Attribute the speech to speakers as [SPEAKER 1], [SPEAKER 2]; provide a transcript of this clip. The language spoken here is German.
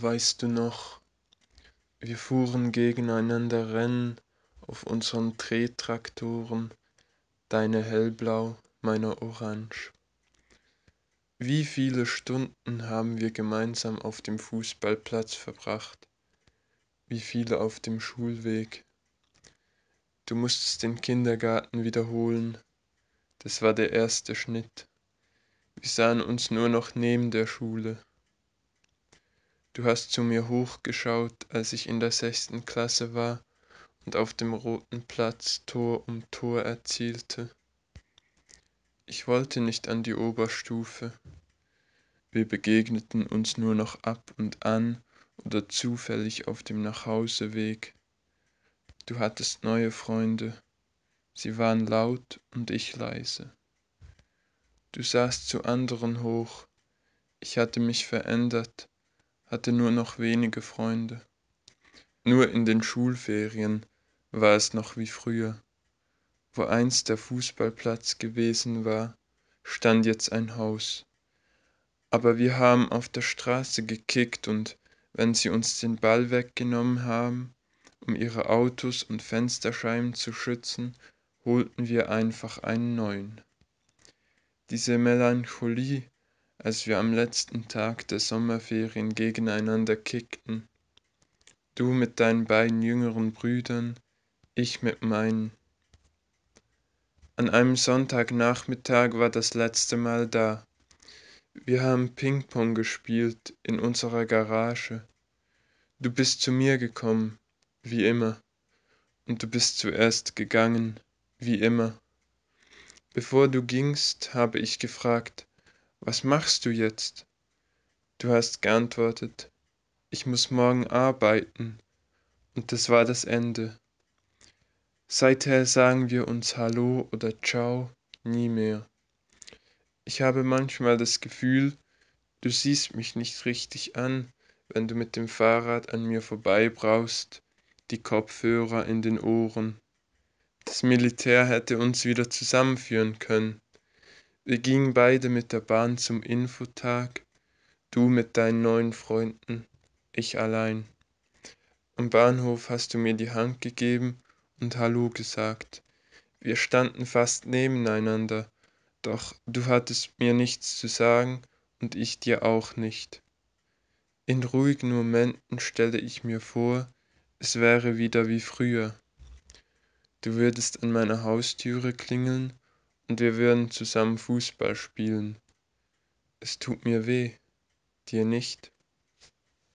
[SPEAKER 1] weißt du noch, wir fuhren gegeneinander Rennen auf unseren Trettraktoren, deine hellblau, meiner orange. Wie viele Stunden haben wir gemeinsam auf dem Fußballplatz verbracht, wie viele auf dem Schulweg. Du musstest den Kindergarten wiederholen, das war der erste Schnitt. Wir sahen uns nur noch neben der Schule. Du hast zu mir hochgeschaut, als ich in der sechsten Klasse war und auf dem roten Platz Tor um Tor erzielte. Ich wollte nicht an die Oberstufe. Wir begegneten uns nur noch ab und an oder zufällig auf dem Nachhauseweg. Du hattest neue Freunde. Sie waren laut und ich leise. Du sahst zu anderen hoch. Ich hatte mich verändert, hatte nur noch wenige Freunde. Nur in den Schulferien war es noch wie früher. Wo einst der Fußballplatz gewesen war, stand jetzt ein Haus. Aber wir haben auf der Straße gekickt und wenn sie uns den Ball weggenommen haben, um ihre Autos und Fensterscheiben zu schützen, holten wir einfach einen neuen diese Melancholie, als wir am letzten Tag der Sommerferien gegeneinander kickten. Du mit deinen beiden jüngeren Brüdern, ich mit meinen. An einem Sonntagnachmittag war das letzte Mal da. Wir haben Ping-Pong gespielt in unserer Garage. Du bist zu mir gekommen, wie immer, und du bist zuerst gegangen, wie immer. Bevor du gingst, habe ich gefragt, was machst du jetzt? Du hast geantwortet, ich muss morgen arbeiten, und das war das Ende. Seither sagen wir uns Hallo oder Ciao nie mehr. Ich habe manchmal das Gefühl, du siehst mich nicht richtig an, wenn du mit dem Fahrrad an mir vorbeibraust, die Kopfhörer in den Ohren. Das Militär hätte uns wieder zusammenführen können. Wir gingen beide mit der Bahn zum Infotag, du mit deinen neuen Freunden, ich allein. Am Bahnhof hast du mir die Hand gegeben und Hallo gesagt. Wir standen fast nebeneinander, doch du hattest mir nichts zu sagen und ich dir auch nicht. In ruhigen Momenten stelle ich mir vor, es wäre wieder wie früher. Du würdest an meiner Haustüre klingeln und wir würden zusammen Fußball spielen. Es tut mir weh, dir nicht.